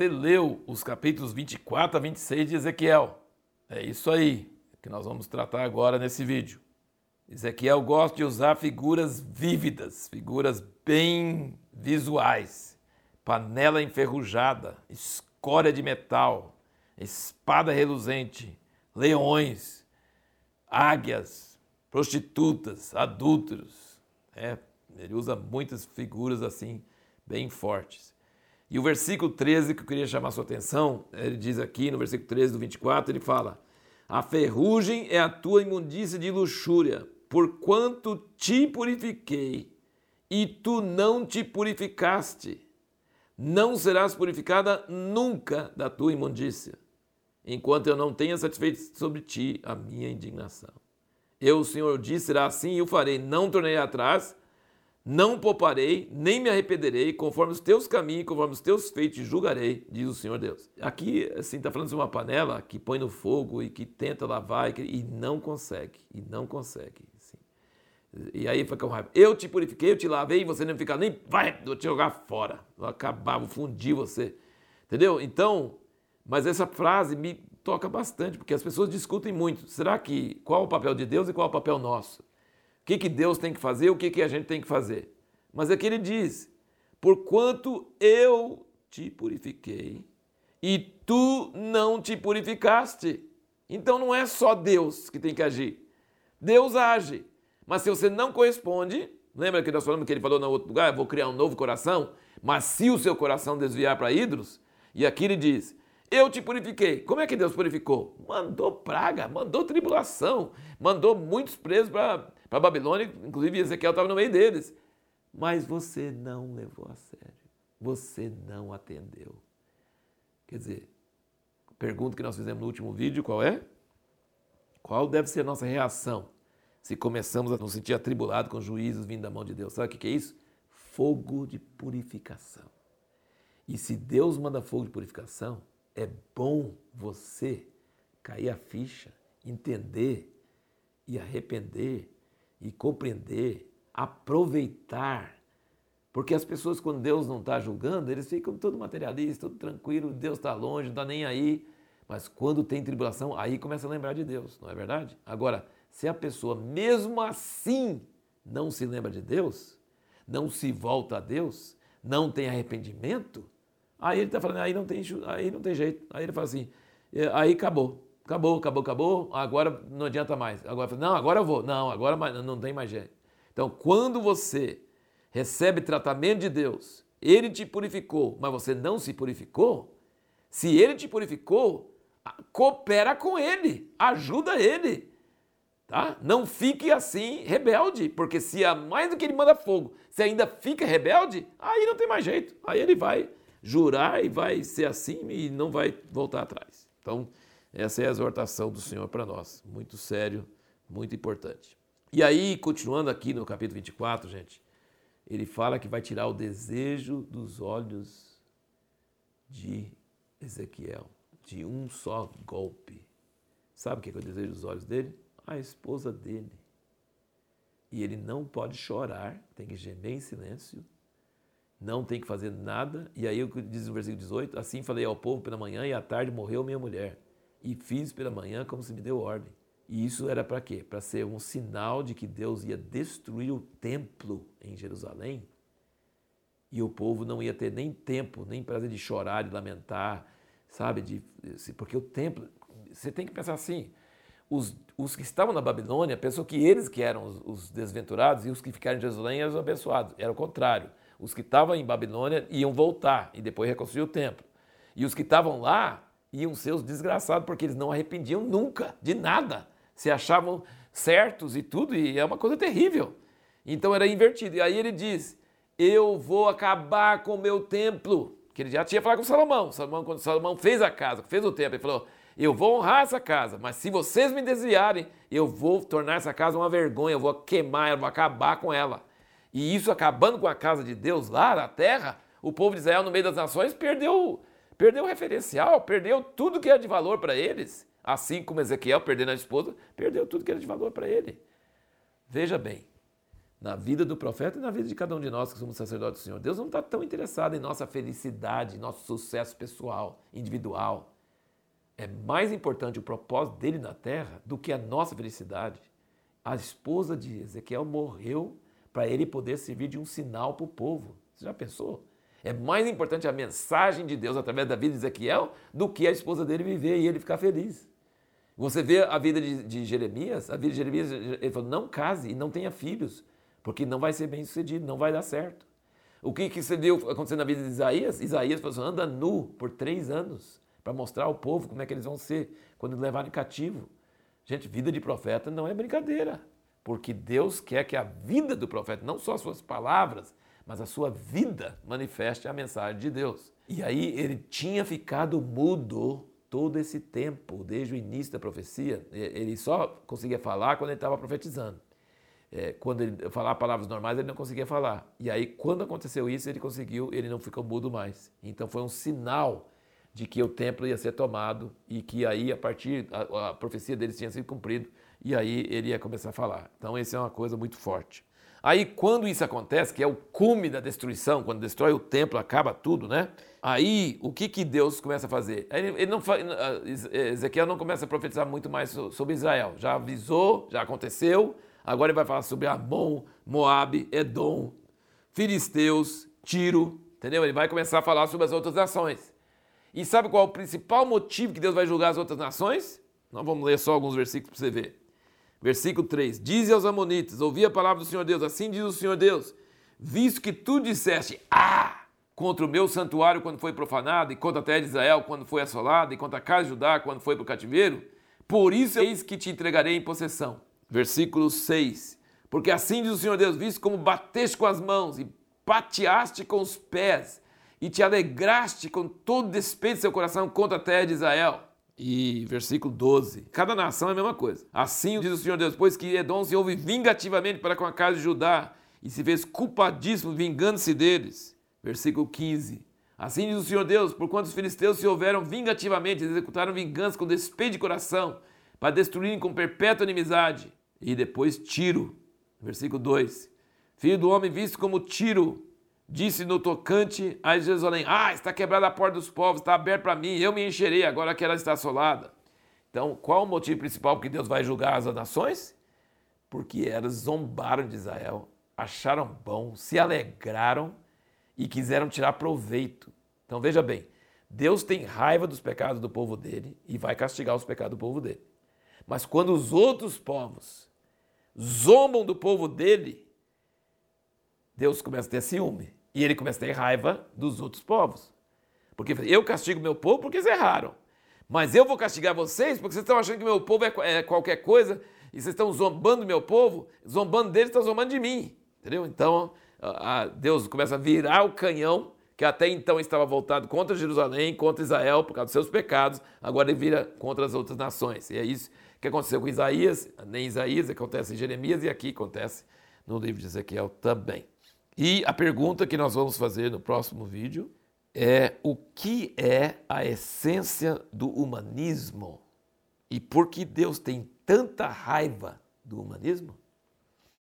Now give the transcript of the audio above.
você leu os capítulos 24 a 26 de Ezequiel. É isso aí que nós vamos tratar agora nesse vídeo. Ezequiel gosta de usar figuras vívidas, figuras bem visuais. Panela enferrujada, escória de metal, espada reluzente, leões, águias, prostitutas, adúlteros. É, ele usa muitas figuras assim, bem fortes. E o versículo 13 que eu queria chamar a sua atenção, ele diz aqui no versículo 13 do 24, ele fala: A ferrugem é a tua imundícia de luxúria, porquanto te purifiquei e tu não te purificaste. Não serás purificada nunca da tua imundícia, enquanto eu não tenha satisfeito sobre ti a minha indignação. Eu, o Senhor, disse, será assim e o farei, não tornei atrás, não pouparei, nem me arrependerei, conforme os teus caminhos, conforme os teus feitos julgarei, diz o Senhor Deus. Aqui, assim, está falando de uma panela que põe no fogo e que tenta lavar e, e não consegue, e não consegue. Assim. E aí fica com raiva. Eu te purifiquei, eu te lavei, você não fica nem, vai, vou te jogar fora, vou acabar, vou fundir você. Entendeu? Então, mas essa frase me toca bastante, porque as pessoas discutem muito. Será que, qual o papel de Deus e qual o papel nosso? Que, que Deus tem que fazer, o que, que a gente tem que fazer. Mas aqui ele diz: Porquanto eu te purifiquei e tu não te purificaste. Então não é só Deus que tem que agir. Deus age. Mas se você não corresponde, lembra que nós falamos que ele falou no outro lugar, vou criar um novo coração, mas se o seu coração desviar para ídolos, e aqui ele diz, eu te purifiquei. Como é que Deus purificou? Mandou praga, mandou tribulação, mandou muitos presos para para a Babilônia, inclusive Ezequiel estava no meio deles. Mas você não levou a sério. Você não atendeu. Quer dizer, pergunta que nós fizemos no último vídeo, qual é? Qual deve ser a nossa reação se começamos a nos sentir atribulados com juízos vindo da mão de Deus? Sabe o que é isso? Fogo de purificação. E se Deus manda fogo de purificação, é bom você cair a ficha, entender e arrepender e compreender, aproveitar. Porque as pessoas, quando Deus não está julgando, eles ficam todo materialista, todo tranquilo, Deus está longe, não está nem aí. Mas quando tem tribulação, aí começa a lembrar de Deus, não é verdade? Agora, se a pessoa mesmo assim não se lembra de Deus, não se volta a Deus, não tem arrependimento, aí ele está falando, aí não tem, aí não tem jeito. Aí ele fala assim, é, aí acabou. Acabou, acabou, acabou, agora não adianta mais. Agora, não, agora eu vou. Não, agora não tem mais jeito. Então, quando você recebe tratamento de Deus, ele te purificou, mas você não se purificou, se ele te purificou, coopera com ele, ajuda ele. Tá? Não fique assim rebelde, porque se há mais do que ele manda fogo, se ainda fica rebelde, aí não tem mais jeito. Aí ele vai jurar e vai ser assim e não vai voltar atrás. Então, essa é a exortação do Senhor para nós. Muito sério, muito importante. E aí, continuando aqui no capítulo 24, gente, ele fala que vai tirar o desejo dos olhos de Ezequiel, de um só golpe. Sabe o que é o desejo dos olhos dele? A esposa dele. E ele não pode chorar, tem que gemer em silêncio, não tem que fazer nada. E aí, diz no versículo 18: Assim falei ao povo pela manhã e à tarde morreu minha mulher e fiz pela manhã como se me deu ordem. E isso era para quê? Para ser um sinal de que Deus ia destruir o templo em Jerusalém e o povo não ia ter nem tempo, nem prazer de chorar, de lamentar, sabe? De, porque o templo, você tem que pensar assim, os, os que estavam na Babilônia pensou que eles que eram os, os desventurados e os que ficaram em Jerusalém eram os abençoados. Era o contrário. Os que estavam em Babilônia iam voltar e depois reconstruir o templo. E os que estavam lá iam ser os desgraçados, porque eles não arrependiam nunca de nada. Se achavam certos e tudo, e é uma coisa terrível. Então era invertido. E aí ele diz: Eu vou acabar com o meu templo. Que ele já tinha falado com Salomão. Salomão, quando Salomão fez a casa, fez o templo, ele falou: Eu vou honrar essa casa, mas se vocês me desviarem, eu vou tornar essa casa uma vergonha, eu vou queimar, eu vou acabar com ela. E isso acabando com a casa de Deus lá na terra, o povo de Israel no meio das nações perdeu Perdeu o referencial, perdeu tudo que era de valor para eles. Assim como Ezequiel, perdendo a esposa, perdeu tudo que era de valor para ele. Veja bem, na vida do profeta e na vida de cada um de nós que somos sacerdotes do Senhor. Deus não está tão interessado em nossa felicidade, nosso sucesso pessoal, individual. É mais importante o propósito dele na terra do que a nossa felicidade. A esposa de Ezequiel morreu para ele poder servir de um sinal para o povo. Você já pensou? É mais importante a mensagem de Deus através da vida de Ezequiel do que a esposa dele viver e ele ficar feliz. Você vê a vida de, de Jeremias, a vida de Jeremias, ele falou: não case e não tenha filhos, porque não vai ser bem sucedido, não vai dar certo. O que, que você viu acontecendo na vida de Isaías? Isaías falou assim, anda nu por três anos para mostrar ao povo como é que eles vão ser quando levarem cativo. Gente, vida de profeta não é brincadeira, porque Deus quer que a vida do profeta, não só as suas palavras, mas a sua vida manifeste a mensagem de Deus. E aí ele tinha ficado mudo todo esse tempo, desde o início da profecia. Ele só conseguia falar quando ele estava profetizando. É, quando ele falava palavras normais, ele não conseguia falar. E aí, quando aconteceu isso, ele conseguiu, ele não ficou mudo mais. Então foi um sinal de que o templo ia ser tomado e que aí, a partir, a, a profecia dele tinha sido cumprida, e aí ele ia começar a falar. Então, isso é uma coisa muito forte. Aí, quando isso acontece, que é o cume da destruição, quando destrói o templo, acaba tudo, né? Aí, o que, que Deus começa a fazer? Ele, não, Ezequiel não começa a profetizar muito mais sobre Israel. Já avisou, já aconteceu. Agora ele vai falar sobre Amon, Moabe, Edom, Filisteus, Tiro, entendeu? Ele vai começar a falar sobre as outras nações. E sabe qual é o principal motivo que Deus vai julgar as outras nações? Nós vamos ler só alguns versículos para você ver. Versículo 3: Dize aos Amonitas: Ouvi a palavra do Senhor Deus, assim diz o Senhor Deus, visto que tu disseste, ah, contra o meu santuário quando foi profanado, e contra a terra de Israel quando foi assolada, e contra a casa de Judá quando foi para o cativeiro, por isso eis que te entregarei em possessão. Versículo 6: Porque assim diz o Senhor Deus, visto como bateste com as mãos e pateaste com os pés, e te alegraste com todo despeito do seu coração contra a terra de Israel e versículo 12. Cada nação é a mesma coisa. Assim diz o Senhor Deus, pois que Edom se ouve vingativamente para com a casa de Judá e se fez culpadíssimo vingando-se deles. Versículo 15. Assim diz o Senhor Deus, porquanto os filisteus se houveram vingativamente, executaram vingança com despeito de coração, para destruírem com perpétua inimizade. E depois Tiro, versículo 2. Filho do homem visto como Tiro, disse no tocante a Jerusalém: Ah, está quebrada a porta dos povos, está aberta para mim, eu me encherei, agora que ela está assolada. Então, qual o motivo principal que Deus vai julgar as nações? Porque elas zombaram de Israel, acharam bom, se alegraram e quiseram tirar proveito. Então, veja bem, Deus tem raiva dos pecados do povo dele e vai castigar os pecados do povo dele. Mas quando os outros povos zombam do povo dele, Deus começa a ter ciúme e ele começa a ter raiva dos outros povos. Porque eu castigo meu povo porque eles erraram. Mas eu vou castigar vocês porque vocês estão achando que meu povo é, é qualquer coisa e vocês estão zombando do meu povo, zombando deles, estão zombando de mim. Entendeu? Então, Deus começa a virar o canhão que até então estava voltado contra Jerusalém, contra Israel, por causa dos seus pecados, agora ele vira contra as outras nações. E é isso que aconteceu com Isaías, nem Isaías, acontece em Jeremias e aqui acontece no livro de Ezequiel também. E a pergunta que nós vamos fazer no próximo vídeo é o que é a essência do humanismo? E por que Deus tem tanta raiva do humanismo?